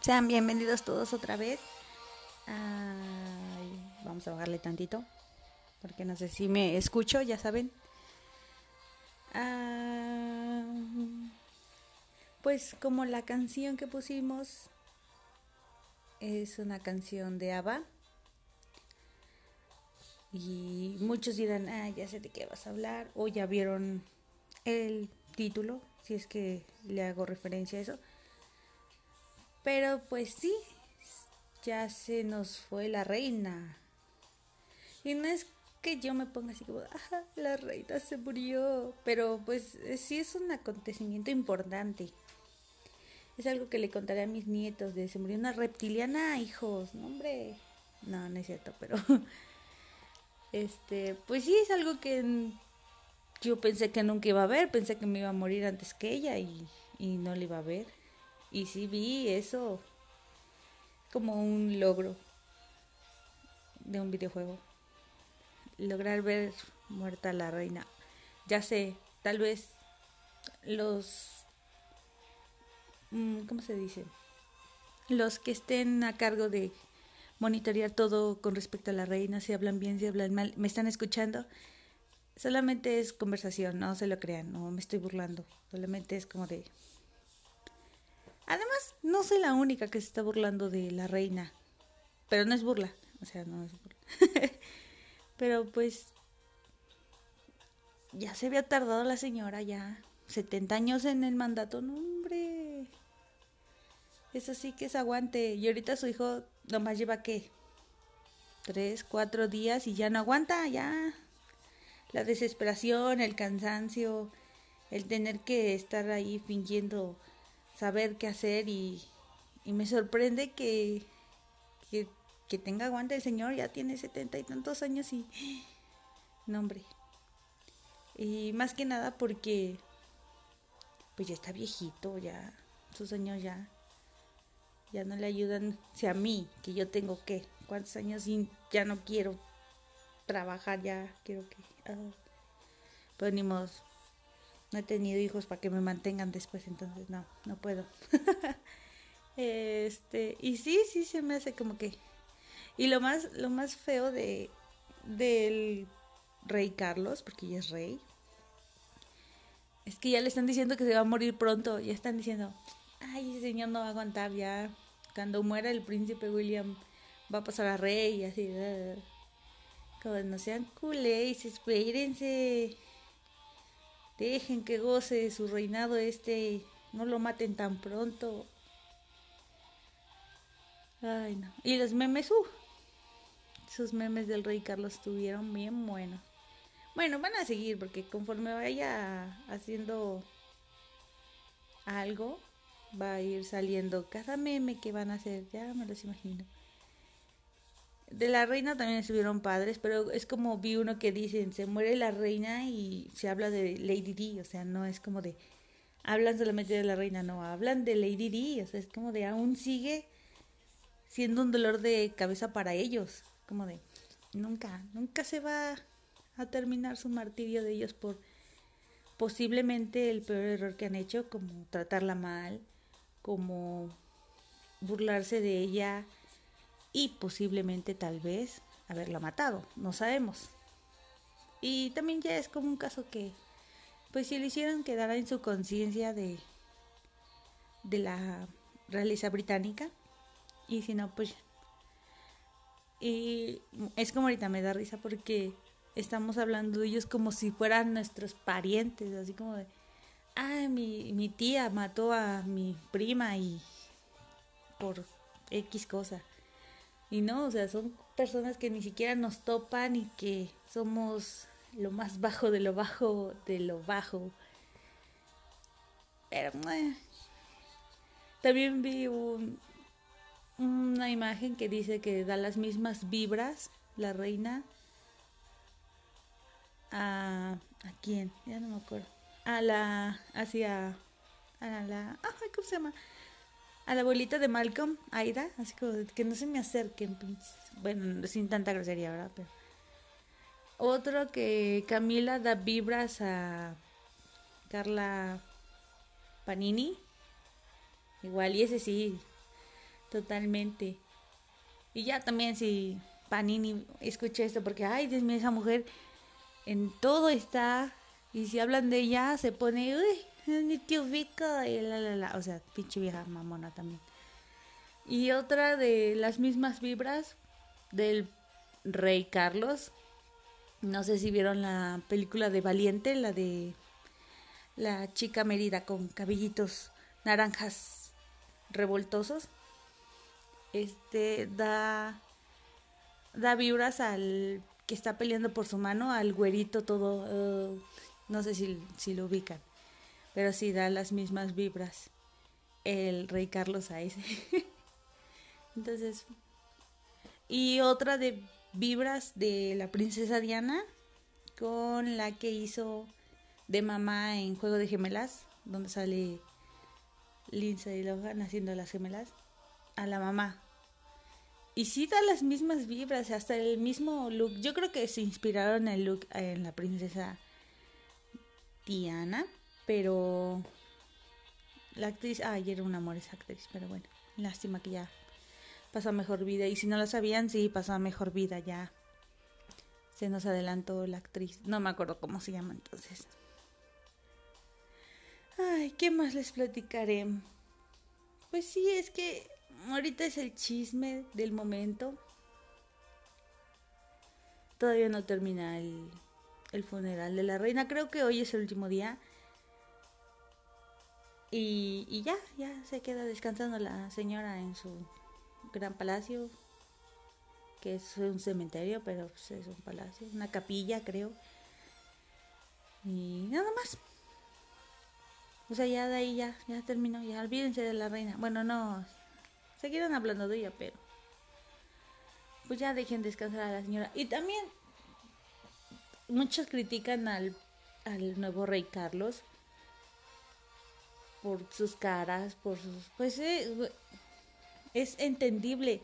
Sean bienvenidos todos otra vez. Vamos a bajarle tantito. Porque no sé si me escucho, ya saben. Ah, pues como la canción que pusimos es una canción de ABBA. Y muchos dirán, ah, ya sé de qué vas a hablar. O ya vieron el título, si es que le hago referencia a eso. Pero pues sí, ya se nos fue la reina. Y no es que yo me ponga así como, ah, la reina se murió. Pero pues sí es un acontecimiento importante. Es algo que le contaré a mis nietos de se murió una reptiliana, hijos. No, hombre. No, no es cierto, pero este, pues sí es algo que yo pensé que nunca iba a ver, pensé que me iba a morir antes que ella y, y no le iba a ver. Y sí vi eso como un logro de un videojuego. Lograr ver muerta la reina. Ya sé, tal vez los... Mm, ¿Cómo se dice? Los que estén a cargo de monitorear todo con respecto a la reina, si hablan bien, si hablan mal, me están escuchando. Solamente es conversación, no se lo crean, no me estoy burlando. Solamente es como de Además, no soy la única que se está burlando de la reina. Pero no es burla. O sea, no es burla. Pero pues. Ya se había tardado la señora, ya. 70 años en el mandato. No, hombre. Eso sí que es aguante. Y ahorita su hijo nomás lleva qué? Tres, cuatro días y ya no aguanta, ya. La desesperación, el cansancio, el tener que estar ahí fingiendo saber qué hacer y, me sorprende que, que, tenga aguante el señor, ya tiene setenta y tantos años y... No, hombre. Y más que nada porque pues ya está viejito, ya sus años ya ya no le ayudan, si a mí, que yo tengo que, cuántos años y ya no quiero trabajar, ya quiero que... Uh, pues ni modo, no he tenido hijos para que me mantengan después, entonces no, no puedo. este, y sí, sí se me hace como que y lo más lo más feo de del rey Carlos, porque ya es rey, es que ya le están diciendo que se va a morir pronto, ya están diciendo, "Ay, ese señor no va a aguantar ya cuando muera el príncipe William va a pasar a rey" y así. Como no sean culés, espérense. Dejen que goce su reinado este, no lo maten tan pronto. Ay, no. Y los memes, uh, sus memes del rey Carlos estuvieron bien buenos. Bueno, van a seguir porque conforme vaya haciendo algo, va a ir saliendo cada meme que van a hacer, ya me los imagino. De la reina también estuvieron padres, pero es como vi uno que dicen, se muere la reina y se habla de Lady Di, o sea, no es como de, hablan solamente de la reina, no, hablan de Lady Di, o sea, es como de, aún sigue siendo un dolor de cabeza para ellos, como de, nunca, nunca se va a terminar su martirio de ellos por posiblemente el peor error que han hecho, como tratarla mal, como burlarse de ella, y posiblemente tal vez haberla matado, no sabemos. Y también ya es como un caso que, pues si le hicieron quedara en su conciencia de, de la realeza británica, y si no, pues... Y es como ahorita me da risa porque estamos hablando de ellos como si fueran nuestros parientes, así como de, ah, mi, mi tía mató a mi prima y por X cosa. Y no, o sea, son personas que ni siquiera nos topan y que somos lo más bajo de lo bajo de lo bajo. Pero también vi un, una imagen que dice que da las mismas vibras la reina a a quién, ya no me acuerdo. A la hacia a la, ¿cómo se llama? A la abuelita de Malcolm, Aida, así como que no se me acerquen, bueno, sin tanta grosería, ¿verdad? Pero... Otro que Camila da vibras a Carla Panini. Igual, y ese sí, totalmente. Y ya también si Panini escucha esto, porque, ay, Dios mío, esa mujer en todo está, y si hablan de ella, se pone, ni te ubico, y la, la, la, o sea, pinche vieja mamona también. Y otra de las mismas vibras del rey Carlos. No sé si vieron la película de Valiente, la de la chica Mérida con cabellitos naranjas revoltosos. Este da da vibras al que está peleando por su mano, al güerito todo, uh, no sé si, si lo ubican, pero sí da las mismas vibras el rey Carlos a ese. Entonces, y otra de vibras de la princesa Diana con la que hizo de mamá en Juego de Gemelas, donde sale Lindsay Lohan haciendo las gemelas, a la mamá. Y sí da las mismas vibras, hasta el mismo look. Yo creo que se inspiraron el look en la princesa Diana, pero la actriz, ay, era un amor esa actriz, pero bueno, lástima que ya pasó mejor vida. Y si no lo sabían, sí, pasó mejor vida ya. Se nos adelantó la actriz. No me acuerdo cómo se llama entonces. Ay, ¿qué más les platicaré? Pues sí, es que ahorita es el chisme del momento. Todavía no termina el funeral de la reina. Creo que hoy es el último día. Y, y ya, ya se queda descansando la señora en su gran palacio, que es un cementerio, pero pues, es un palacio, una capilla creo. Y nada más. O sea, ya de ahí ya, ya terminó, ya olvídense de la reina. Bueno, no, seguirán hablando de ella, pero pues ya dejen descansar a la señora. Y también muchos critican al, al nuevo rey Carlos por sus caras, por sus... Pues eh, es entendible.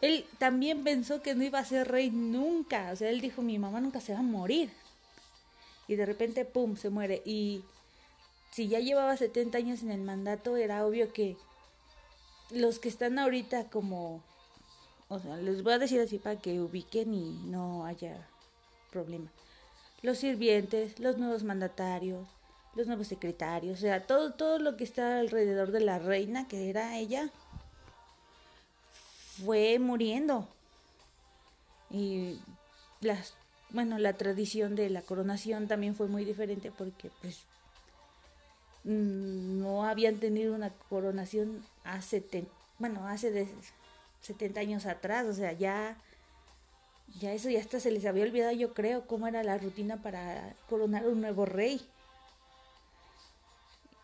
Él también pensó que no iba a ser rey nunca. O sea, él dijo, mi mamá nunca se va a morir. Y de repente, ¡pum!, se muere. Y si ya llevaba 70 años en el mandato, era obvio que los que están ahorita como... O sea, les voy a decir así para que ubiquen y no haya problema. Los sirvientes, los nuevos mandatarios, los nuevos secretarios, o sea, todo, todo lo que está alrededor de la reina, que era ella, fue muriendo. Y las, bueno, la tradición de la coronación también fue muy diferente porque pues mm, no habían tenido una coronación hace, bueno, hace de 70 años atrás, o sea, ya ya eso ya hasta se les había olvidado, yo creo, cómo era la rutina para coronar un nuevo rey.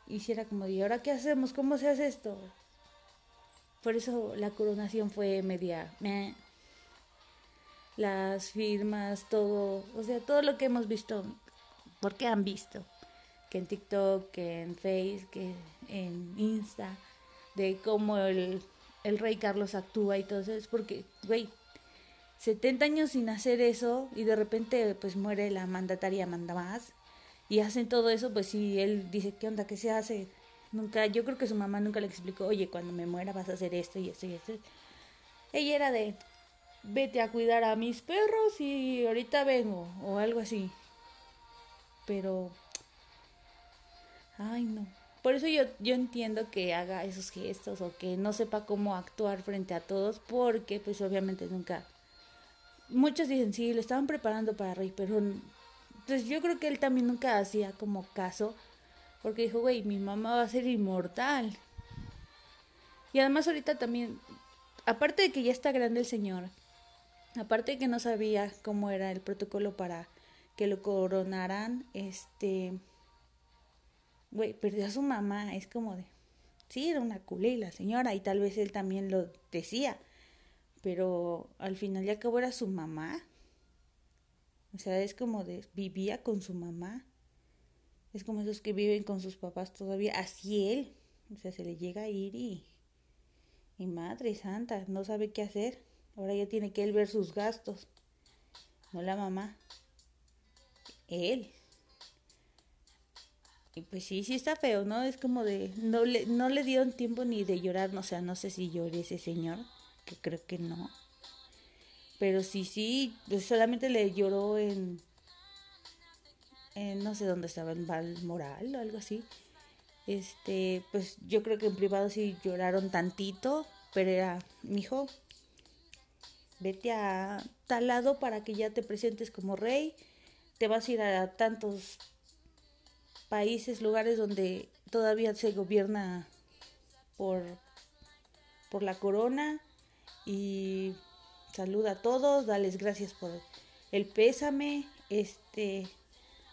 Y si era como, ¿y ahora qué hacemos? ¿Cómo se hace esto? Por eso la coronación fue media... Las firmas, todo, o sea, todo lo que hemos visto, porque han visto, que en TikTok, que en Facebook, que en Insta, de cómo el, el rey Carlos actúa y todo eso, es porque, güey, 70 años sin hacer eso y de repente pues muere la mandataria manda más y hacen todo eso, pues si él dice, ¿qué onda? ¿Qué se hace? Nunca, yo creo que su mamá nunca le explicó, oye, cuando me muera vas a hacer esto y esto y esto. Ella era de, vete a cuidar a mis perros y ahorita vengo, o algo así. Pero, ay no. Por eso yo, yo entiendo que haga esos gestos o que no sepa cómo actuar frente a todos, porque pues obviamente nunca... Muchos dicen, sí, lo estaban preparando para rey, pero pues yo creo que él también nunca hacía como caso porque dijo, güey, mi mamá va a ser inmortal. Y además ahorita también, aparte de que ya está grande el señor, aparte de que no sabía cómo era el protocolo para que lo coronaran, este, güey, perdió a su mamá, es como de, sí, era una culé la señora, y tal vez él también lo decía, pero al final ya acabó era su mamá. O sea, es como de, vivía con su mamá. Es como esos que viven con sus papás todavía. Así él. O sea, se le llega a ir y. Y madre santa, no sabe qué hacer. Ahora ya tiene que él ver sus gastos. No la mamá. Él. Y pues sí, sí está feo, ¿no? Es como de, no le, no le dieron tiempo ni de llorar, o sea, no sé si llore ese señor, que creo que no. Pero sí, sí, pues solamente le lloró en, no sé dónde estaba, en Balmoral o algo así. Este, pues yo creo que en privado sí lloraron tantito, pero era, mijo, vete a tal lado para que ya te presentes como rey. Te vas a ir a tantos países, lugares donde todavía se gobierna por, por la corona y saluda a todos, dales gracias por el pésame, este,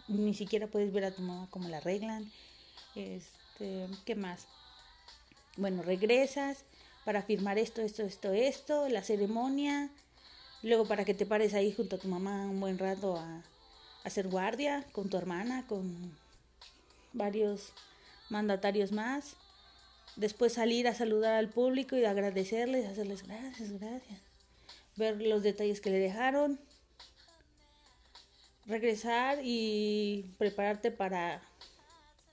ni siquiera puedes ver a tu mamá como la arreglan, este, ¿qué más? Bueno, regresas para firmar esto, esto, esto, esto, la ceremonia, luego para que te pares ahí junto a tu mamá un buen rato a, a hacer guardia con tu hermana, con varios mandatarios más. Después salir a saludar al público y agradecerles, hacerles gracias, gracias. Ver los detalles que le dejaron. Regresar y prepararte para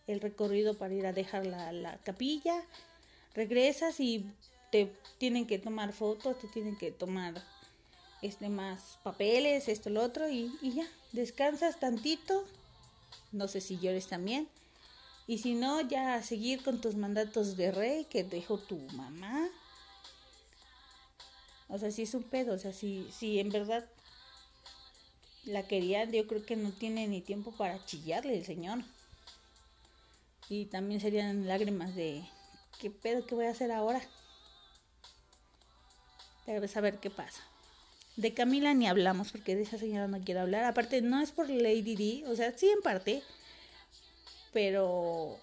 el recorrido para ir a dejar la, la capilla. Regresas y te tienen que tomar fotos, te tienen que tomar este más papeles, esto, lo otro, y, y ya, descansas tantito. No sé si llores también. Y si no, ya seguir con tus mandatos de rey que dejó tu mamá. O sea, si es un pedo, o sea, si, si en verdad la querían, yo creo que no tiene ni tiempo para chillarle el señor. Y también serían lágrimas de, ¿qué pedo que voy a hacer ahora? Debes saber qué pasa. De Camila ni hablamos porque de esa señora no quiero hablar. Aparte, no es por Lady D, o sea, sí en parte, pero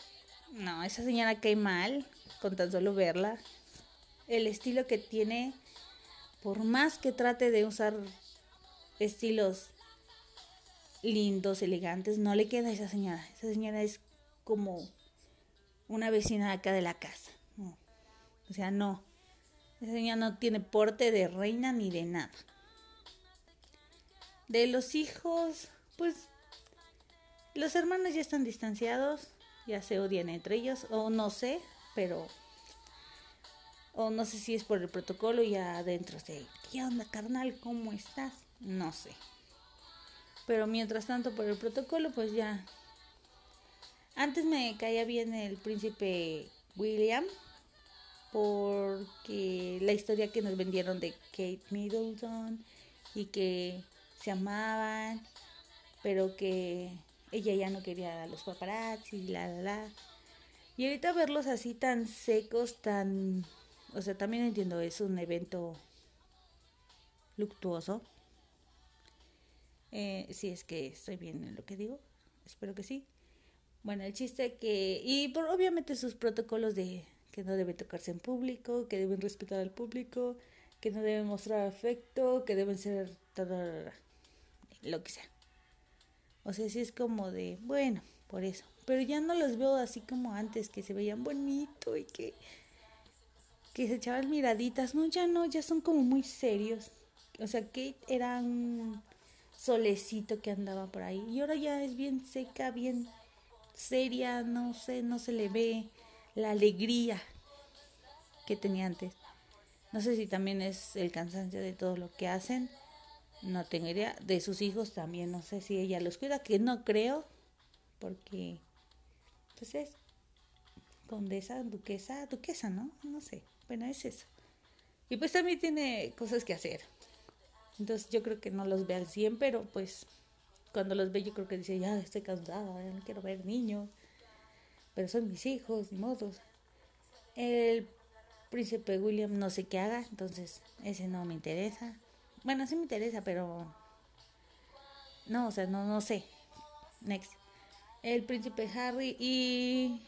no, esa señora cae mal con tan solo verla. El estilo que tiene, por más que trate de usar estilos lindos, elegantes, no le queda a esa señora. Esa señora es como una vecina acá de la casa. O sea, no. Esa señora no tiene porte de reina ni de nada. De los hijos, pues los hermanos ya están distanciados, ya se odian entre ellos, o no sé, pero... O no sé si es por el protocolo y adentro de, ¿qué onda carnal? ¿Cómo estás? No sé. Pero mientras tanto por el protocolo, pues ya... Antes me caía bien el príncipe William, porque la historia que nos vendieron de Kate Middleton y que se amaban, pero que ella ya no quería a los paparazzi, la, la, la. Y ahorita verlos así tan secos, tan... O sea, también entiendo, es un evento luctuoso. Eh, si es que estoy bien en lo que digo, espero que sí. Bueno, el chiste que... Y por obviamente sus protocolos de que no debe tocarse en público, que deben respetar al público, que no deben mostrar afecto, que deben ser todo lo que sea. O sea, sí es como de, bueno, por eso. Pero ya no los veo así como antes, que se veían bonito y que, que se echaban miraditas. No, ya no, ya son como muy serios. O sea, Kate era un solecito que andaba por ahí. Y ahora ya es bien seca, bien seria, no sé, no se le ve la alegría que tenía antes. No sé si también es el cansancio de todo lo que hacen no tengo idea. De sus hijos también, no sé si ella los cuida, que no creo, porque pues es condesa, duquesa, duquesa, ¿no? No sé. Bueno, es eso. Y pues también tiene cosas que hacer. Entonces yo creo que no los ve al 100, pero pues cuando los ve yo creo que dice, ya estoy cansada, ya no quiero ver niños. Pero son mis hijos, ni modos. El príncipe William no sé qué haga, entonces ese no me interesa. Bueno, sí me interesa, pero. No, o sea, no, no sé. Next. El príncipe Harry y.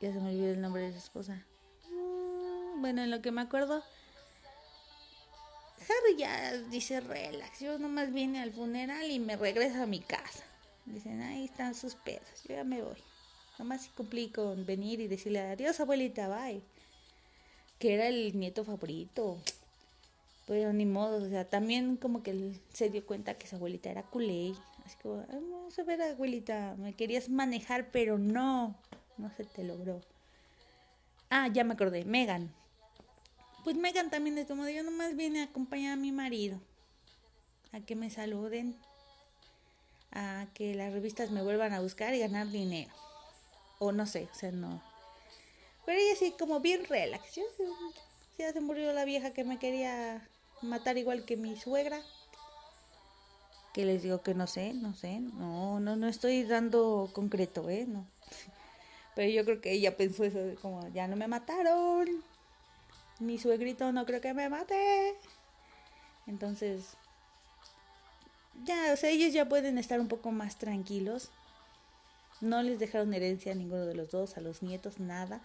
Ya se me olvidó el nombre de su esposa. Bueno, en lo que me acuerdo. Harry ya dice relax. Yo nomás vine al funeral y me regreso a mi casa. Dicen, ahí están sus pedos. Yo ya me voy. Nomás cumplí con venir y decirle adiós, abuelita, bye. Que era el nieto favorito Pero ni modo, o sea, también como que él se dio cuenta que su abuelita era culé. Así que, vamos a ver, abuelita, me querías manejar, pero no, no se te logró. Ah, ya me acordé, Megan. Pues Megan también es como de yo nomás vine a acompañar a mi marido. A que me saluden. A que las revistas me vuelvan a buscar y ganar dinero. O no sé, o sea, no. Pero ella sí, como bien relax. Ya se murió la vieja que me quería matar igual que mi suegra. Que les digo que no sé, no sé, no, no, no estoy dando concreto, ¿eh? No. Pero yo creo que ella pensó eso, como ya no me mataron. Mi suegrito no creo que me mate. Entonces, ya, o sea, ellos ya pueden estar un poco más tranquilos. No les dejaron herencia a ninguno de los dos, a los nietos, nada.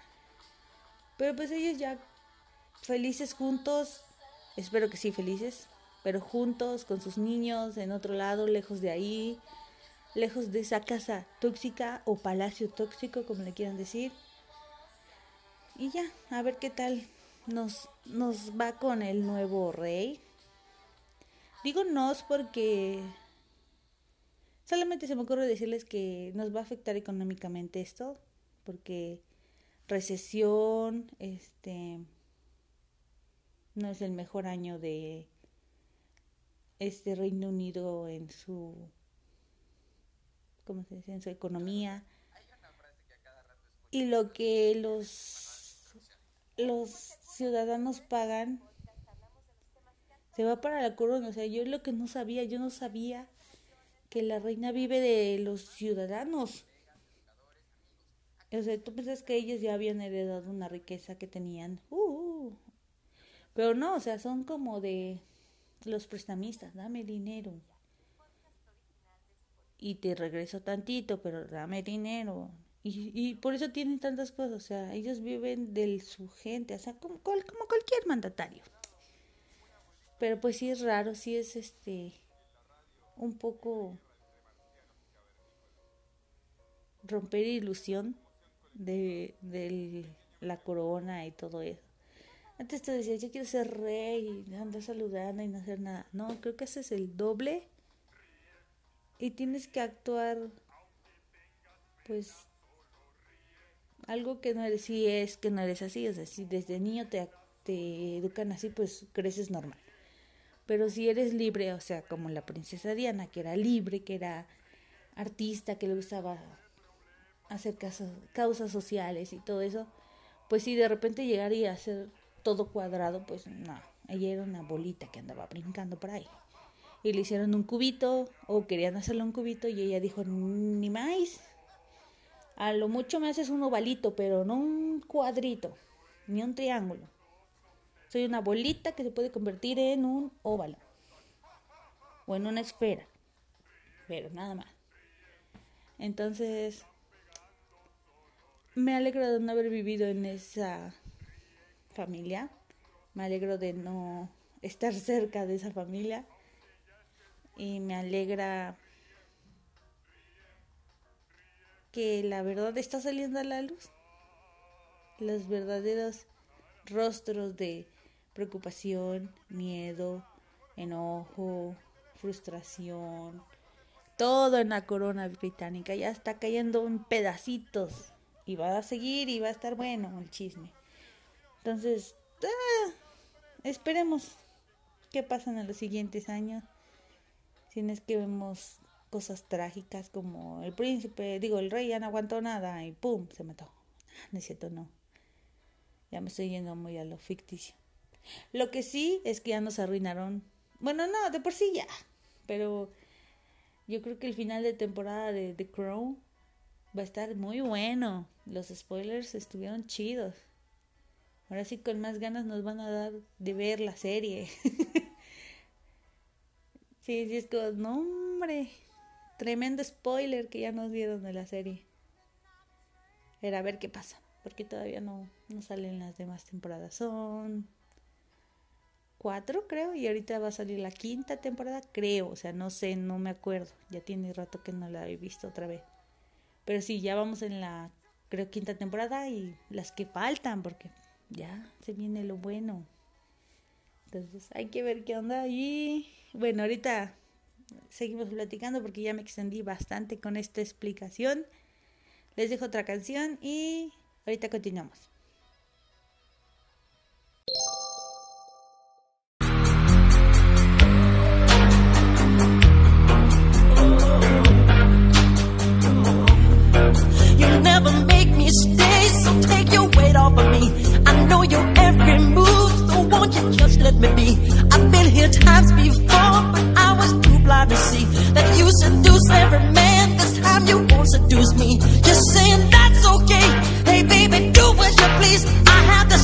Pero pues ellos ya felices juntos, espero que sí felices, pero juntos con sus niños en otro lado, lejos de ahí, lejos de esa casa tóxica o palacio tóxico, como le quieran decir. Y ya, a ver qué tal nos, nos va con el nuevo rey. Digo nos porque solamente se me ocurre decirles que nos va a afectar económicamente esto, porque recesión, este no es el mejor año de este Reino Unido en su ¿cómo se dice? en su economía y lo que los los ciudadanos pagan se va para la corona, o sea, yo lo que no sabía, yo no sabía que la reina vive de los ciudadanos. O sea, tú piensas que ellos ya habían heredado una riqueza que tenían. Uh, pero no, o sea, son como de los prestamistas, dame dinero. Y te regreso tantito, pero dame dinero. Y, y por eso tienen tantas cosas, o sea, ellos viven de su gente, o sea, como, como cualquier mandatario. Pero pues sí es raro, sí es este un poco romper ilusión de, de la corona y todo eso. Antes te decía, yo quiero ser rey, y andar saludando y no hacer nada. No, creo que ese es el doble. Y tienes que actuar, pues, algo que no eres, si es que no eres así. O sea, si desde niño te, te educan así, pues creces normal. Pero si eres libre, o sea, como la princesa Diana, que era libre, que era artista, que le gustaba hacer causas sociales y todo eso, pues si de repente llegaría a ser todo cuadrado, pues no, ella era una bolita que andaba brincando por ahí. Y le hicieron un cubito, o querían hacerle un cubito, y ella dijo, ni más. A lo mucho me haces un ovalito, pero no un cuadrito, ni un triángulo. Soy una bolita que se puede convertir en un óvalo. O en una esfera. Pero nada más. Entonces, me alegro de no haber vivido en esa familia. Me alegro de no estar cerca de esa familia. Y me alegra que la verdad está saliendo a la luz. Los verdaderos rostros de preocupación, miedo, enojo, frustración, todo en la corona británica ya está cayendo en pedacitos y va a seguir y va a estar bueno el chisme. Entonces, ah, esperemos qué pasa en los siguientes años. Si no es que vemos cosas trágicas como el príncipe, digo, el rey ya no aguantó nada y ¡pum! se mató. No es cierto, no. Ya me estoy yendo muy a lo ficticio. Lo que sí es que ya nos arruinaron. Bueno, no, de por sí ya. Pero yo creo que el final de temporada de The Crown va a estar muy bueno. Los spoilers estuvieron chidos. Ahora sí con más ganas nos van a dar de ver la serie. sí, sí, es como, no hombre, tremendo spoiler que ya nos dieron de la serie. Era ver qué pasa, porque todavía no, no salen las demás temporadas. Son cuatro, creo, y ahorita va a salir la quinta temporada, creo, o sea, no sé, no me acuerdo, ya tiene rato que no la he visto otra vez. Pero sí, ya vamos en la, creo, quinta temporada y las que faltan, porque ya se viene lo bueno. Entonces, hay que ver qué onda y bueno, ahorita seguimos platicando porque ya me extendí bastante con esta explicación. Les dejo otra canción y ahorita continuamos. I know your every move, so won't you just let me be? I've been here times before. you seduce every man this time you won't seduce me. You're saying that's okay. Hey, baby, do what you please. I have the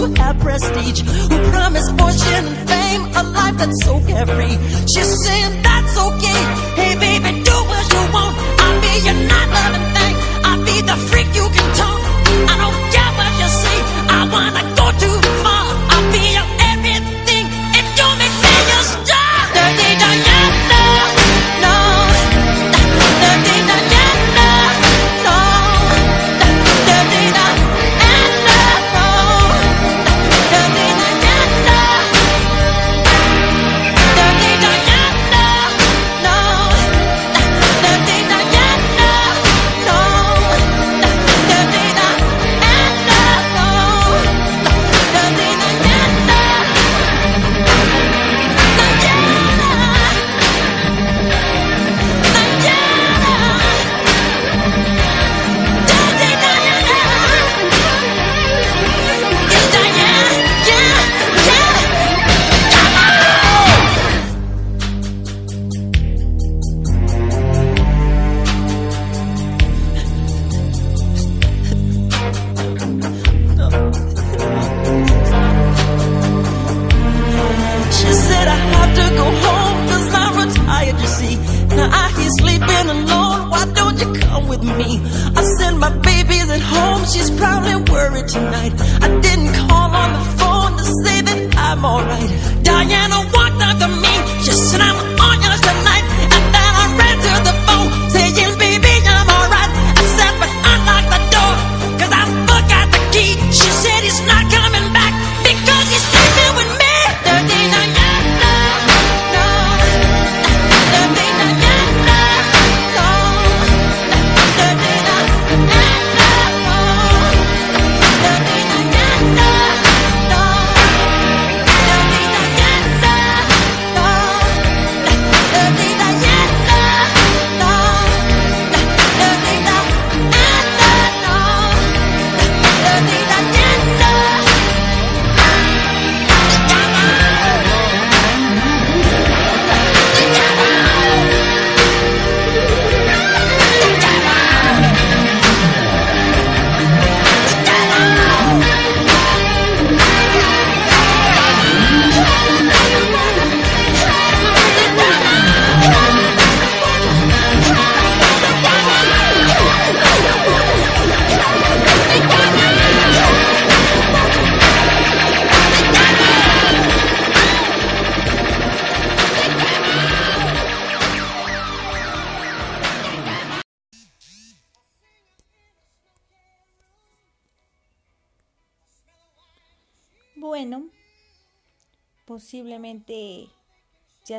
who have prestige, who promise fortune and fame, a life that's so carefree. She's saying that's okay. Hey, baby.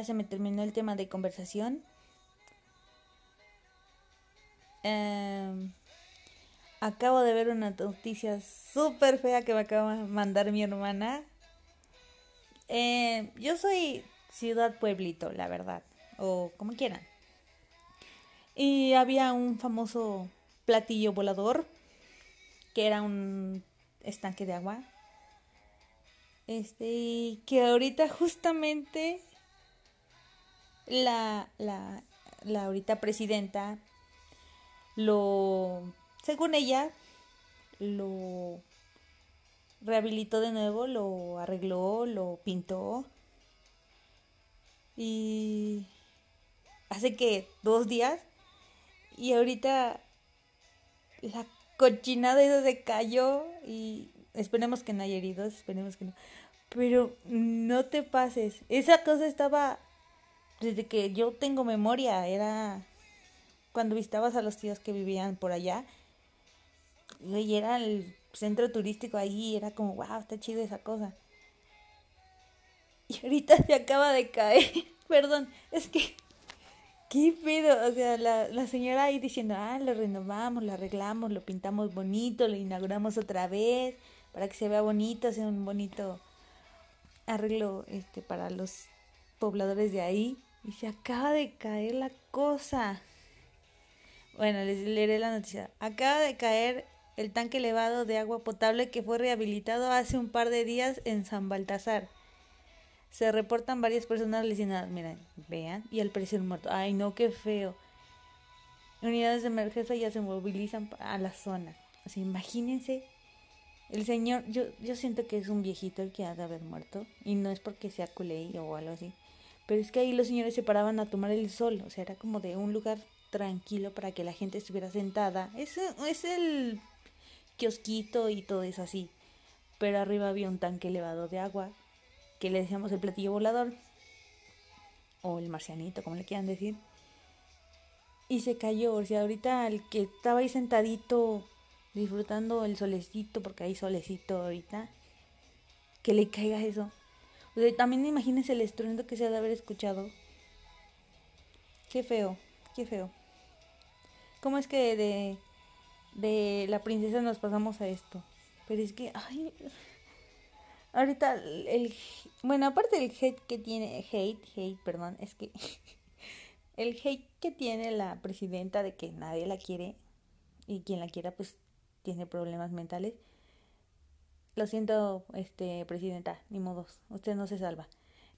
se me terminó el tema de conversación. Em, acabo de ver una noticia súper fea que me acaba de mandar mi hermana. Em, yo soy ciudad pueblito, la verdad, o como quieran. Y había un famoso platillo volador, que era un estanque de agua. Este, y que ahorita justamente la, la, la ahorita presidenta lo, según ella, lo rehabilitó de nuevo, lo arregló, lo pintó. Y hace que dos días. Y ahorita la cochinada eso se cayó y esperemos que no haya heridos, esperemos que no. Pero no te pases. Esa cosa estaba desde que yo tengo memoria, era cuando visitabas a los tíos que vivían por allá. Y era el centro turístico ahí, era como, wow, está chido esa cosa. Y ahorita se acaba de caer. Perdón, es que ¿Qué pedo? O sea, la, la señora ahí diciendo, ah, lo renovamos, lo arreglamos, lo pintamos bonito, lo inauguramos otra vez para que se vea bonito, sea un bonito arreglo este para los pobladores de ahí. Y se acaba de caer la cosa. Bueno, les leeré la noticia. Acaba de caer el tanque elevado de agua potable que fue rehabilitado hace un par de días en San Baltasar se reportan varias personas lesionadas. Miren, vean. Y al parecer muerto. Ay, no, qué feo. Unidades de emergencia ya se movilizan a la zona. O sea, imagínense. El señor, yo, yo siento que es un viejito el que ha de haber muerto. Y no es porque sea culé o algo así. Pero es que ahí los señores se paraban a tomar el sol. O sea, era como de un lugar tranquilo para que la gente estuviera sentada. Es, es el kiosquito y todo eso así. Pero arriba había un tanque elevado de agua que le decíamos el platillo volador o el marcianito, como le quieran decir. Y se cayó, o sea, ahorita el que estaba ahí sentadito disfrutando el solecito, porque hay solecito ahorita, que le caiga eso. También imagínense el estruendo que se ha de haber escuchado. Qué feo, qué feo. ¿Cómo es que de, de la princesa nos pasamos a esto? Pero es que, ay, Ahorita el bueno, aparte del hate que tiene hate, hate, perdón, es que el hate que tiene la presidenta de que nadie la quiere y quien la quiera pues tiene problemas mentales. Lo siento, este presidenta, ni modos, usted no se salva.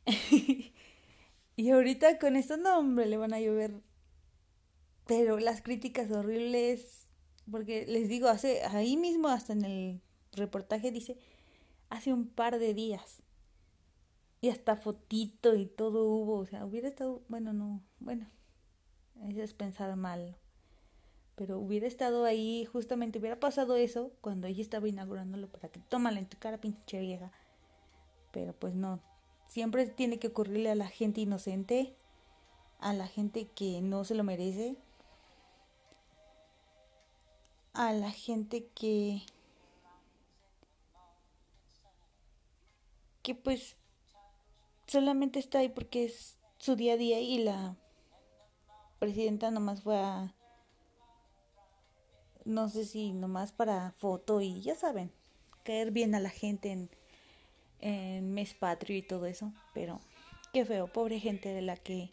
y ahorita con esto no, hombre, le van a llover pero las críticas horribles porque les digo, hace ahí mismo hasta en el reportaje dice hace un par de días. Y hasta fotito y todo hubo. O sea, hubiera estado, bueno, no, bueno, eso es pensar mal. Pero hubiera estado ahí, justamente hubiera pasado eso cuando ella estaba inaugurándolo para que tómala en tu cara, pinche vieja. Pero pues no. Siempre tiene que ocurrirle a la gente inocente, a la gente que no se lo merece, a la gente que que pues solamente está ahí porque es su día a día y la presidenta nomás fue a no sé si nomás para foto y ya saben, caer bien a la gente en, en mes patrio y todo eso, pero qué feo, pobre gente de la que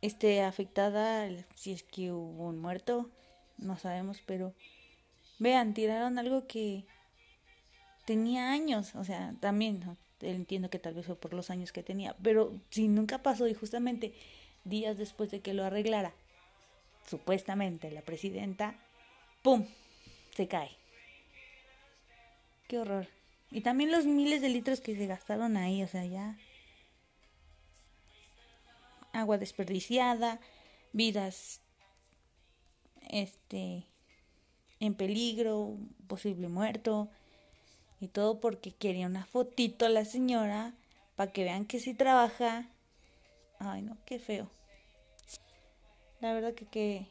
esté afectada, si es que hubo un muerto, no sabemos, pero vean, tiraron algo que tenía años, o sea, también entiendo que tal vez fue por los años que tenía, pero si nunca pasó y justamente días después de que lo arreglara, supuestamente la presidenta, ¡pum! se cae. Qué horror. Y también los miles de litros que se gastaron ahí, o sea, ya agua desperdiciada, vidas este en peligro, posible muerto, y todo porque quería una fotito a la señora para que vean que sí trabaja. Ay, no, qué feo. La verdad que qué...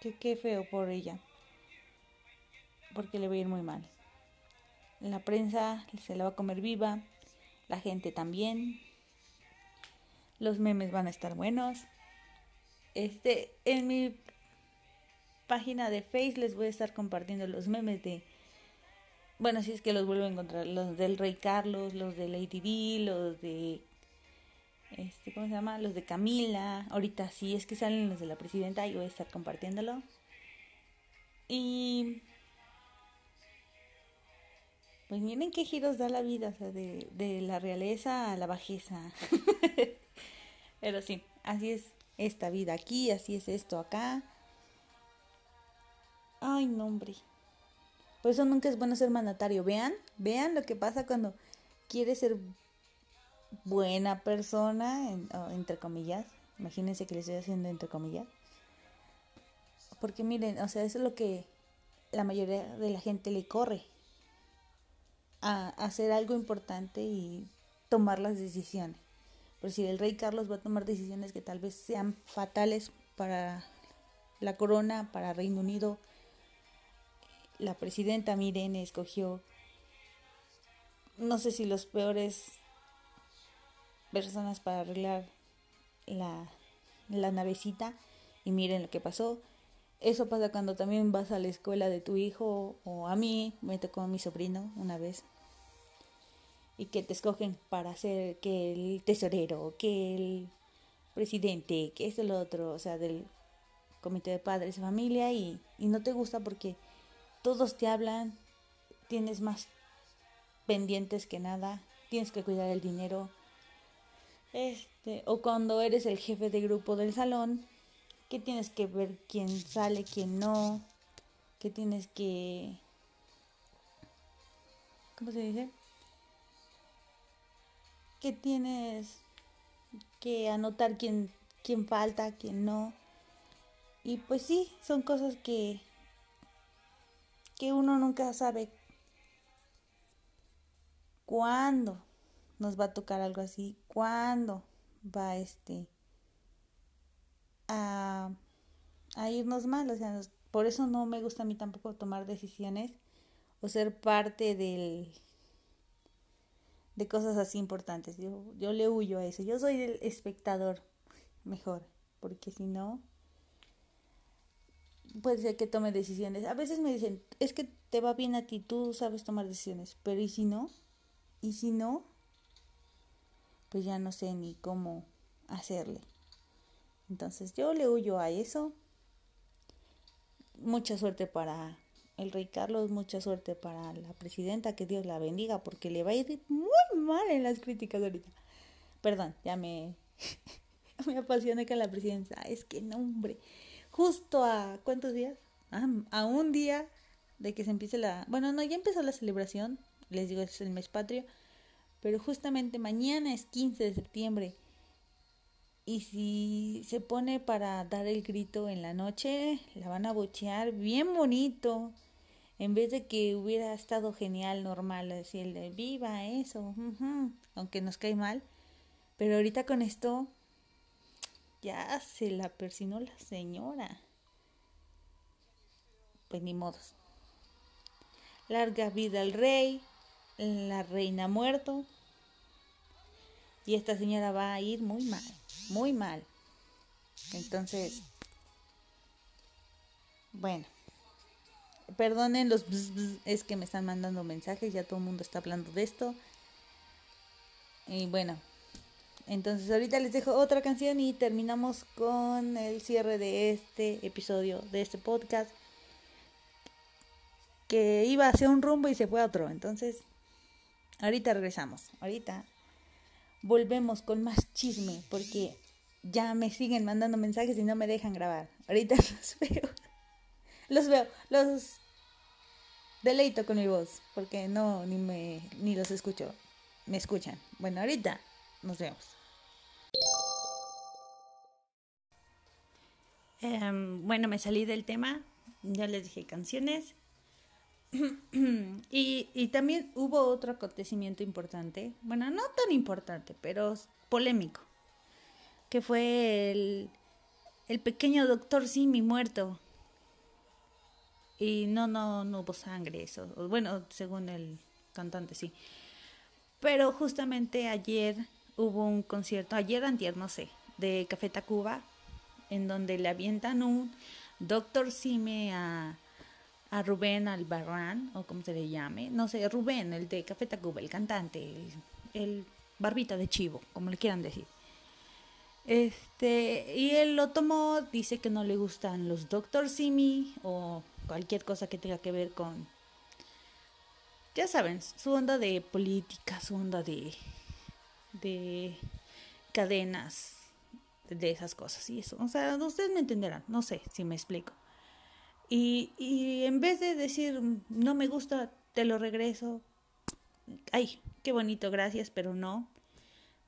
Que qué feo por ella. Porque le va a ir muy mal. La prensa se la va a comer viva. La gente también. Los memes van a estar buenos. Este, en mi página de Face les voy a estar compartiendo los memes de bueno, si es que los vuelvo a encontrar, los del Rey Carlos, los de Lady D, los de este, ¿cómo se llama? Los de Camila. Ahorita si es que salen los de la presidenta, yo voy a estar compartiéndolo. Y pues miren qué giros da la vida, o sea, de, de la realeza a la bajeza. Pero sí, así es esta vida aquí, así es esto acá. Ay, no, hombre. Por eso nunca es bueno ser mandatario. Vean, vean lo que pasa cuando quieres ser buena persona, entre comillas. Imagínense que le estoy haciendo entre comillas. Porque miren, o sea, eso es lo que la mayoría de la gente le corre a hacer algo importante y tomar las decisiones. Por si el rey Carlos va a tomar decisiones que tal vez sean fatales para la corona, para Reino Unido. La presidenta Miren escogió, no sé si los peores personas para arreglar la, la navecita y miren lo que pasó. Eso pasa cuando también vas a la escuela de tu hijo o a mí, me tocó a mi sobrino una vez. Y que te escogen para ser que el tesorero, que el presidente, que esto, lo otro, o sea, del comité de padres y familia y, y no te gusta porque todos te hablan, tienes más pendientes que nada, tienes que cuidar el dinero. Este, o cuando eres el jefe de grupo del salón, que tienes que ver quién sale, quién no, que tienes que... ¿Cómo se dice? Que tienes que anotar quién, quién falta, quién no. Y pues sí, son cosas que, que uno nunca sabe cuándo nos va a tocar algo así, cuándo va este a, irnos mal. O sea, por eso no me gusta a mí tampoco tomar decisiones o ser parte del de cosas así importantes. Yo, yo le huyo a eso. Yo soy el espectador mejor, porque si no, puede ser que tome decisiones. A veces me dicen, es que te va bien a ti, tú sabes tomar decisiones, pero ¿y si no? ¿Y si no? Pues ya no sé ni cómo hacerle. Entonces yo le huyo a eso. Mucha suerte para el rey Carlos, mucha suerte para la presidenta, que Dios la bendiga, porque le va a ir muy mal en las críticas ahorita. Perdón, ya me, me apasioné con la presidencia. Es que no, hombre. Justo a cuántos días? Ah, a un día de que se empiece la... Bueno, no, ya empezó la celebración, les digo, es el mes patrio, pero justamente mañana es 15 de septiembre y si se pone para dar el grito en la noche, la van a bochear bien bonito. En vez de que hubiera estado genial, normal, así el de viva eso, aunque nos cae mal. Pero ahorita con esto, ya se la persinó la señora. Pues ni modos. Larga vida al rey, la reina muerto. Y esta señora va a ir muy mal muy mal. Entonces, bueno, perdonen los es que me están mandando mensajes, ya todo el mundo está hablando de esto. Y bueno, entonces ahorita les dejo otra canción y terminamos con el cierre de este episodio, de este podcast. Que iba hacia un rumbo y se fue a otro. Entonces, ahorita regresamos. Ahorita volvemos con más chisme porque ya me siguen mandando mensajes y no me dejan grabar. Ahorita los veo. Los veo, los deleito con mi voz porque no ni me ni los escucho. Me escuchan. Bueno, ahorita nos vemos. Em, bueno, me salí del tema. Ya les dije canciones. y, y también hubo otro acontecimiento importante, bueno, no tan importante, pero polémico, que fue el, el pequeño doctor Simi muerto. Y no, no, no hubo sangre, eso, bueno, según el cantante, sí. Pero justamente ayer hubo un concierto, ayer antier, no sé, de Café Tacuba, en donde le avientan un doctor Simi a a Rubén Albarrán, o como se le llame, no sé, Rubén, el de Café Tacuba, el cantante, el, barbita de chivo, como le quieran decir. Este, y él lo tomó, dice que no le gustan los Doctor Simi, o cualquier cosa que tenga que ver con, ya saben, su onda de política, su onda de, de cadenas, de esas cosas y eso. O sea, ustedes me entenderán, no sé si me explico. Y, y en vez de decir, no me gusta, te lo regreso, ay, qué bonito, gracias, pero no.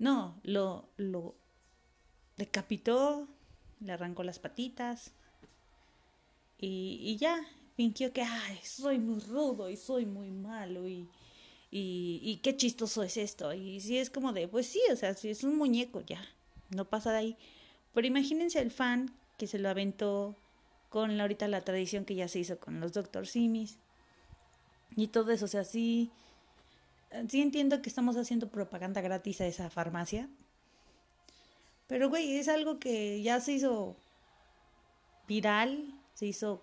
No, lo, lo decapitó, le arrancó las patitas y, y ya, fingió que, ay, soy muy rudo y soy muy malo y, y, y qué chistoso es esto. Y si es como de, pues sí, o sea, si es un muñeco, ya, no pasa de ahí. Pero imagínense el fan que se lo aventó con ahorita la tradición que ya se hizo con los Doctor Simis y todo eso, o sea, sí sí entiendo que estamos haciendo propaganda gratis a esa farmacia. Pero, güey, es algo que ya se hizo viral, se hizo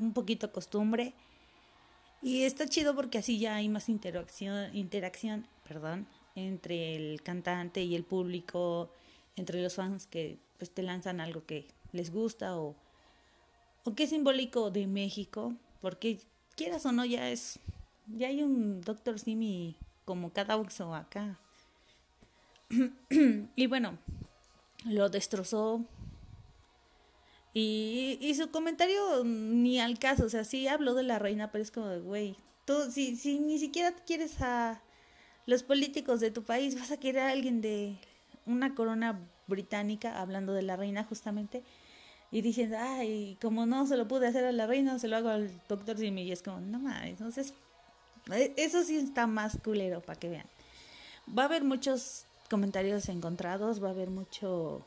un poquito costumbre. Y está chido porque así ya hay más interacción, interacción perdón, entre el cantante y el público, entre los fans que pues te lanzan algo que les gusta o, o es simbólico de México, porque quieras o no ya es, ya hay un Doctor Simi como cada uso acá. y bueno, lo destrozó. Y, y su comentario ni al caso, o sea, sí habló de la reina, pero es como de, güey, tú, si, si ni siquiera quieres a los políticos de tu país, vas a querer a alguien de una corona británica, hablando de la reina justamente, y diciendo, ay, como no se lo pude hacer a la reina, se lo hago al doctor Simi, y es como, no mames, entonces e, eso sí está más culero para que vean. Va a haber muchos comentarios encontrados, va a haber mucho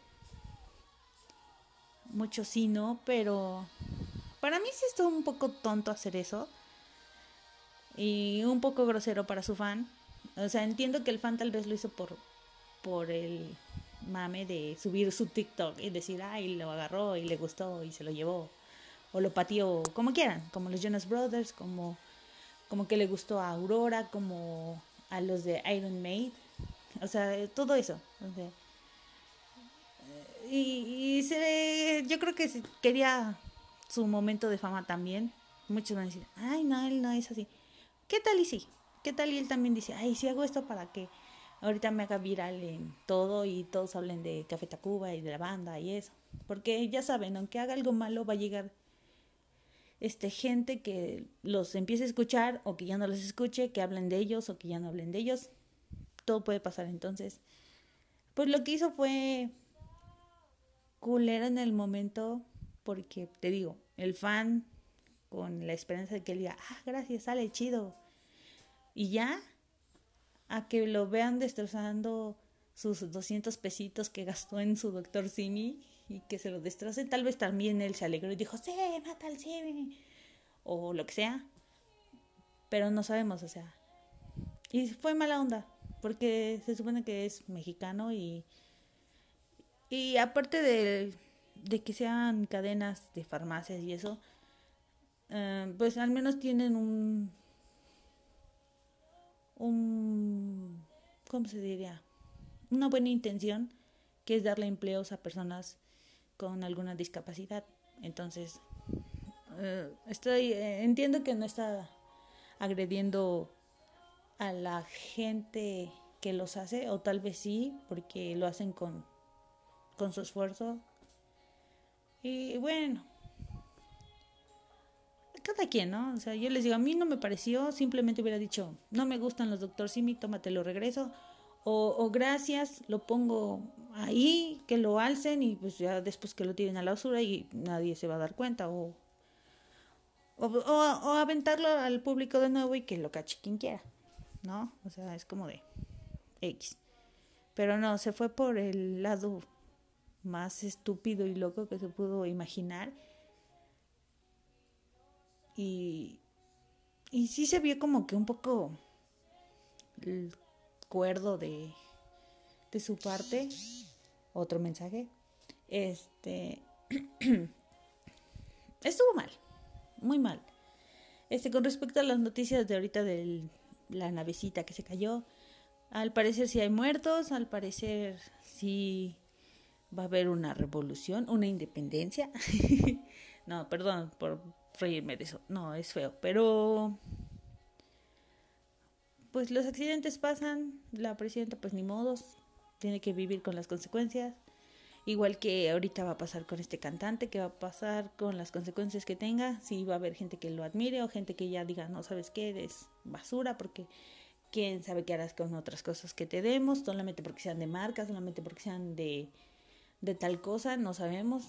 mucho sí no, pero para mí sí está un poco tonto hacer eso y un poco grosero para su fan. O sea, entiendo que el fan tal vez lo hizo por por el mame de subir su TikTok y decir, ay, lo agarró y le gustó y se lo llevó o lo pateó, como quieran, como los Jonas Brothers, como como que le gustó a Aurora, como a los de Iron Maid, o sea, todo eso. y, y se, yo creo que quería su momento de fama también. Muchos van a decir, ay, no, él no es así. ¿Qué tal y sí? ¿Qué tal y él también dice, ay, si hago esto para que ahorita me haga viral en todo y todos hablen de Café Tacuba y de la banda y eso? Porque ya saben, aunque haga algo malo, va a llegar este, gente que los empiece a escuchar o que ya no los escuche, que hablen de ellos o que ya no hablen de ellos. Todo puede pasar entonces. Pues lo que hizo fue culera en el momento porque te digo, el fan con la esperanza de que él diga, ah, gracias, sale chido. Y ya, a que lo vean destrozando sus 200 pesitos que gastó en su doctor Simi y que se lo destroce, tal vez también él se alegró y dijo, sí, mata al Simi, o lo que sea, pero no sabemos, o sea, y fue mala onda, porque se supone que es mexicano y, y aparte de, de que sean cadenas de farmacias y eso, eh, pues al menos tienen un, un, ¿cómo se diría? Una buena intención, que es darle empleos a personas con alguna discapacidad. Entonces, eh, estoy, eh, entiendo que no está agrediendo a la gente que los hace, o tal vez sí, porque lo hacen con, con su esfuerzo. Y bueno, cada quien, ¿no? O sea, yo les digo, a mí no me pareció, simplemente hubiera dicho, no me gustan los doctor Simi, tómatelo, regreso. O, o gracias, lo pongo ahí, que lo alcen y pues ya después que lo tiren a la basura y nadie se va a dar cuenta. O, o, o, aventarlo al público de nuevo y que lo cache quien quiera. ¿No? O sea, es como de X. Pero no, se fue por el lado más estúpido y loco que se pudo imaginar. Y, y sí se vio como que un poco el cuerdo de, de su parte otro mensaje. Este estuvo mal, muy mal. Este, con respecto a las noticias de ahorita de la navecita que se cayó, al parecer sí hay muertos, al parecer sí va a haber una revolución, una independencia. no, perdón por reírme de eso. No, es feo. Pero pues los accidentes pasan, la presidenta pues ni modos, tiene que vivir con las consecuencias, igual que ahorita va a pasar con este cantante, que va a pasar con las consecuencias que tenga, si va a haber gente que lo admire o gente que ya diga, no sabes qué, es basura, porque quién sabe qué harás con otras cosas que te demos, solamente porque sean de marca, solamente porque sean de, de tal cosa, no sabemos.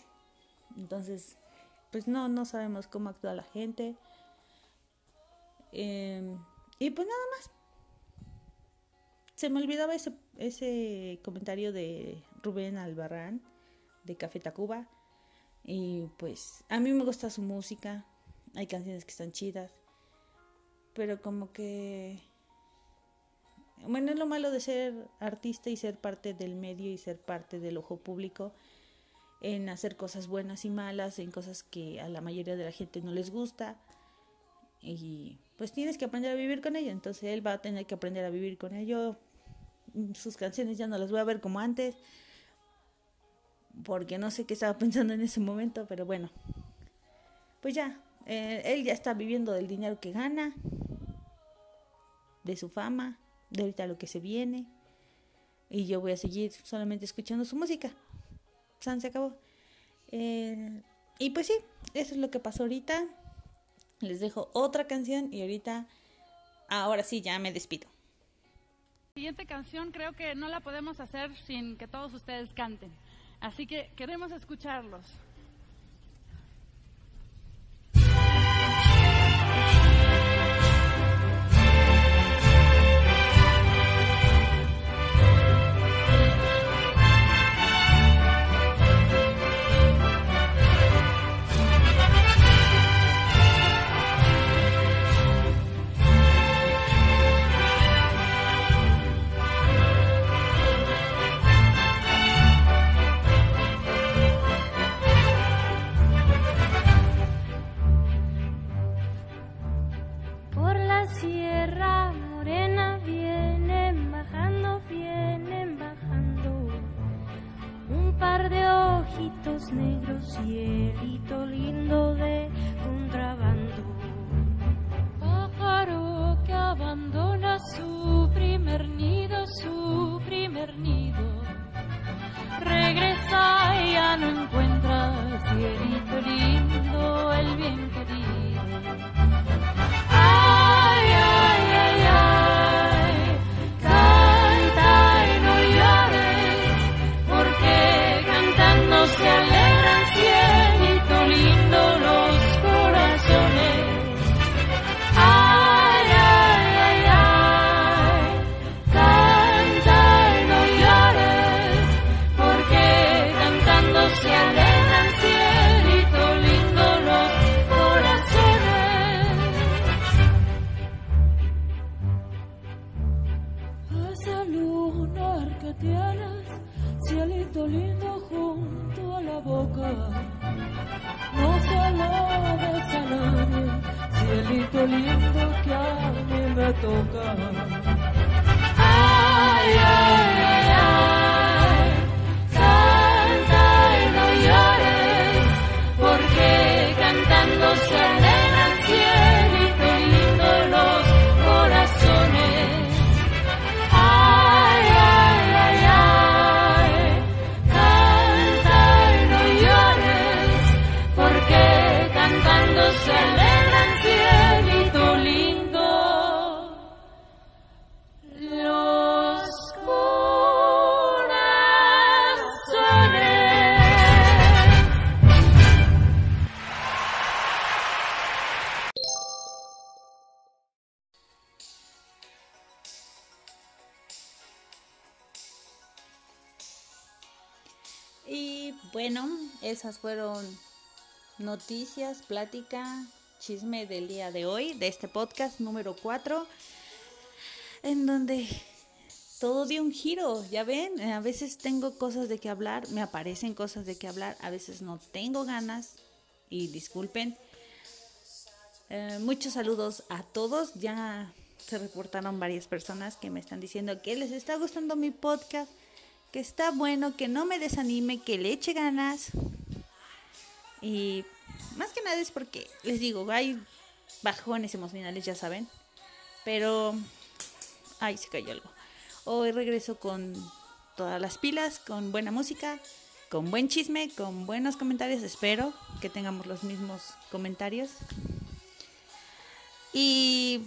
Entonces, pues no, no sabemos cómo actúa la gente. Eh, y pues nada más se me olvidaba ese, ese comentario de Rubén Albarrán de Café Tacuba. Y pues a mí me gusta su música. Hay canciones que están chidas. Pero como que... Bueno, es lo malo de ser artista y ser parte del medio y ser parte del ojo público en hacer cosas buenas y malas, en cosas que a la mayoría de la gente no les gusta. Y pues tienes que aprender a vivir con ello. Entonces él va a tener que aprender a vivir con ello sus canciones ya no las voy a ver como antes. Porque no sé qué estaba pensando en ese momento, pero bueno. Pues ya, eh, él ya está viviendo del dinero que gana, de su fama, de ahorita lo que se viene. Y yo voy a seguir solamente escuchando su música. San se acabó. Eh, y pues sí, eso es lo que pasó ahorita. Les dejo otra canción y ahorita, ahora sí, ya me despido siguiente canción creo que no la podemos hacer sin que todos ustedes canten. Así que queremos escucharlos. de ojitos negros y el lindo de contrabando. Pájaro que abandona su primer nido, su primer nido. Regresa y ya no encuentra cielito lindo, el bien querido. No se alaba el salario, cielito lindo que a mí me toca. Fueron noticias, plática, chisme del día de hoy, de este podcast número 4, en donde todo dio un giro, ya ven, a veces tengo cosas de que hablar, me aparecen cosas de que hablar, a veces no tengo ganas y disculpen. Eh, muchos saludos a todos, ya se reportaron varias personas que me están diciendo que les está gustando mi podcast, que está bueno, que no me desanime, que le eche ganas. Y más que nada es porque, les digo, hay bajones emocionales, ya saben. Pero, ay, se cayó algo. Hoy regreso con todas las pilas, con buena música, con buen chisme, con buenos comentarios. Espero que tengamos los mismos comentarios. Y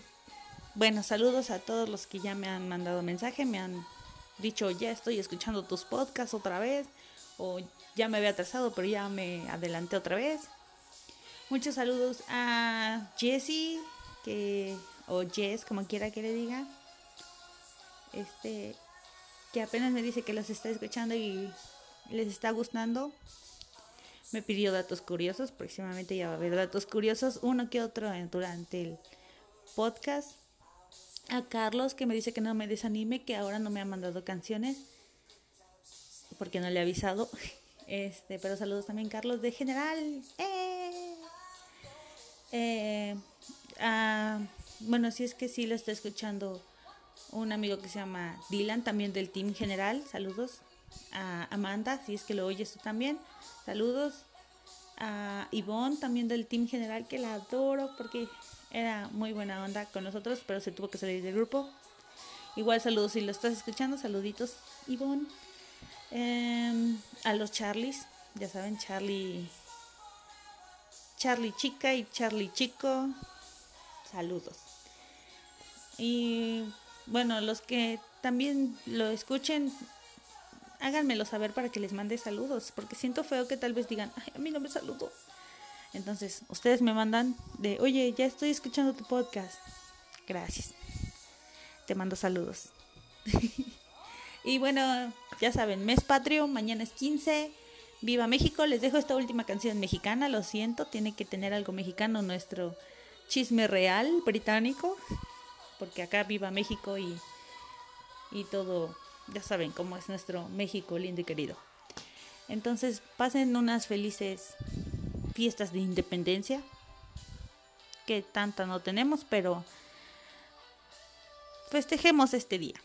bueno, saludos a todos los que ya me han mandado mensaje, me han dicho ya estoy escuchando tus podcasts otra vez, o ya me había atrasado, pero ya me adelanté otra vez. Muchos saludos a Jessie, que, o Jess, como quiera que le diga. Este, que apenas me dice que los está escuchando y les está gustando. Me pidió datos curiosos, próximamente ya va a haber datos curiosos, uno que otro durante el podcast. A Carlos que me dice que no me desanime, que ahora no me ha mandado canciones porque no le he avisado. Este, pero saludos también Carlos de General. ¡Eh! Eh, ah, bueno, si es que sí lo está escuchando un amigo que se llama Dylan, también del Team General. Saludos a Amanda, si es que lo oyes tú también. Saludos a Ivonne, también del Team General, que la adoro porque era muy buena onda con nosotros, pero se tuvo que salir del grupo. Igual saludos si lo estás escuchando, saluditos Ivonne. Em, a los Charlies, ya saben, Charlie Charlie Chica y Charlie Chico. Saludos. Y bueno, los que también lo escuchen, háganmelo saber para que les mande saludos, porque siento feo que tal vez digan, Ay, a mí no me saludó. Entonces, ustedes me mandan de, oye, ya estoy escuchando tu podcast. Gracias. Te mando saludos. y bueno, ya saben, mes patrio, mañana es 15. Viva México, les dejo esta última canción mexicana, lo siento, tiene que tener algo mexicano nuestro chisme real británico, porque acá viva México y, y todo, ya saben cómo es nuestro México lindo y querido. Entonces pasen unas felices fiestas de independencia, que tanta no tenemos, pero festejemos este día.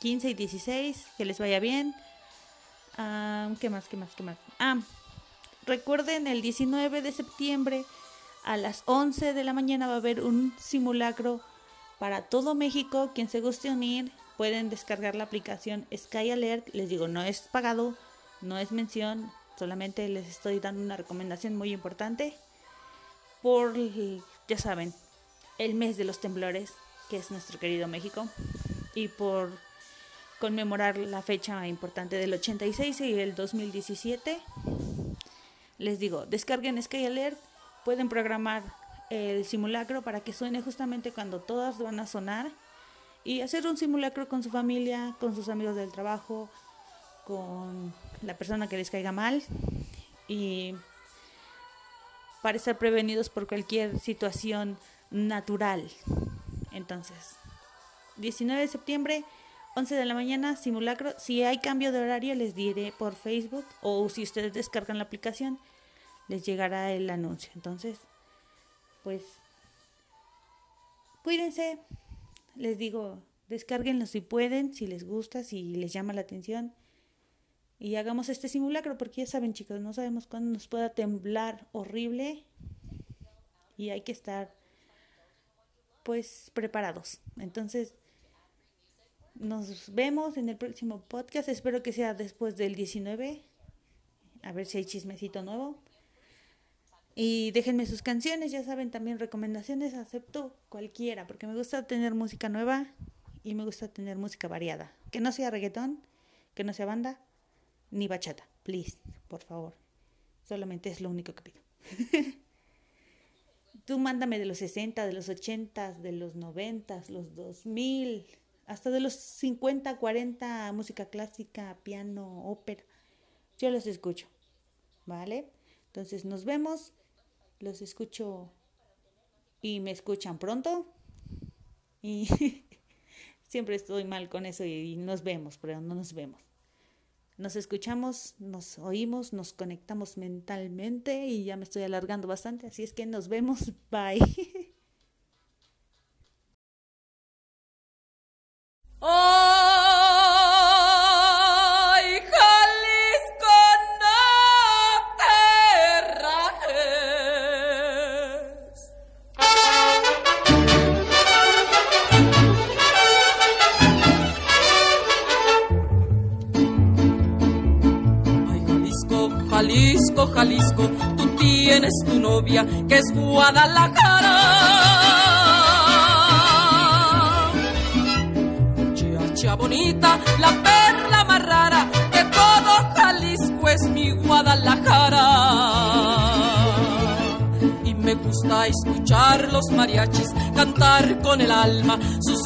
15 y 16, que les vaya bien. Ah, ¿Qué más? ¿Qué más? ¿Qué más? Ah, recuerden, el 19 de septiembre a las 11 de la mañana va a haber un simulacro para todo México. Quien se guste unir, pueden descargar la aplicación Sky Alert. Les digo, no es pagado, no es mención, solamente les estoy dando una recomendación muy importante. Por, ya saben, el mes de los temblores, que es nuestro querido México. Y por conmemorar la fecha importante del 86 y el 2017. Les digo, descarguen Sky Alert, pueden programar el simulacro para que suene justamente cuando todas van a sonar y hacer un simulacro con su familia, con sus amigos del trabajo, con la persona que les caiga mal y para estar prevenidos por cualquier situación natural. Entonces, 19 de septiembre 11 de la mañana, simulacro. Si hay cambio de horario, les diré por Facebook o si ustedes descargan la aplicación, les llegará el anuncio. Entonces, pues, cuídense. Les digo, descárguenlo si pueden, si les gusta, si les llama la atención. Y hagamos este simulacro, porque ya saben, chicos, no sabemos cuándo nos pueda temblar horrible. Y hay que estar, pues, preparados. Entonces, nos vemos en el próximo podcast. Espero que sea después del 19. A ver si hay chismecito nuevo. Y déjenme sus canciones, ya saben, también recomendaciones. Acepto cualquiera, porque me gusta tener música nueva y me gusta tener música variada. Que no sea reggaetón, que no sea banda, ni bachata. Please, por favor. Solamente es lo único que pido. Tú mándame de los 60, de los 80, de los 90, los 2000 hasta de los 50, 40, música clásica, piano, ópera. Yo los escucho, ¿vale? Entonces nos vemos, los escucho y me escuchan pronto. Y siempre estoy mal con eso y, nos vemos, pero no nos vemos. Nos escuchamos, nos oímos, nos conectamos mentalmente y ya me estoy alargando bastante, así es que nos vemos, bye.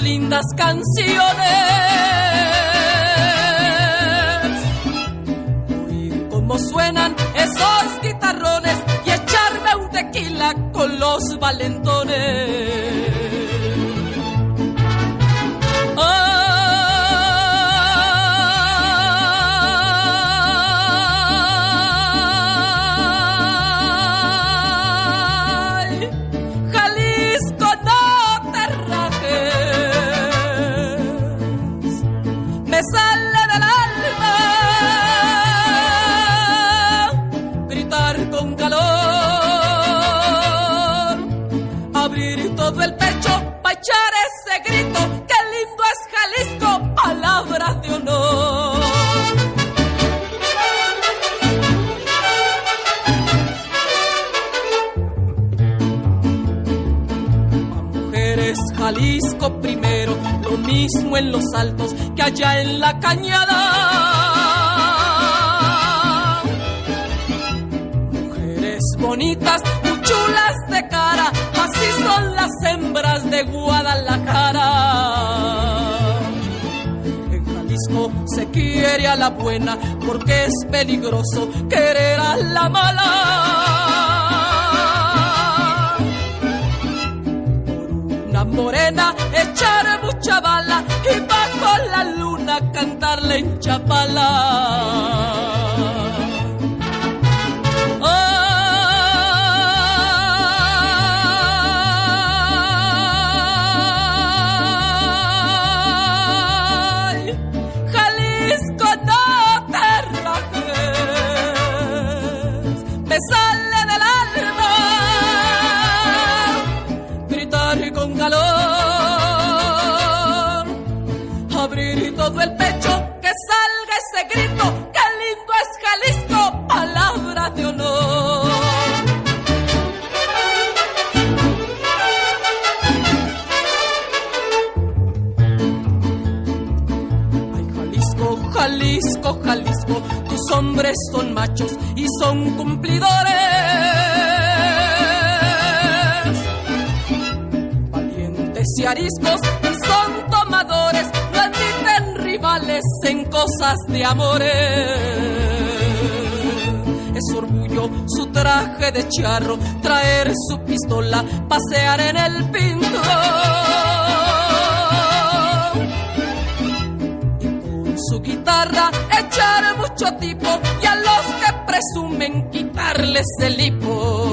Lindas canciones. cómo suenan esos guitarrones y echarme un tequila con los valentones. En los altos que allá en la cañada. Mujeres bonitas, muy chulas de cara, así son las hembras de Guadalajara. En Jalisco se quiere a la buena porque es peligroso querer a la mala. Morena, echar mucha bala y bajo la luna cantarle en Chapala. Hombres cosas de amores. Es orgullo su traje de charro, traer su pistola, pasear en el pinto. su guitarra mucho tipo y a los que presumen quitarles el hipo.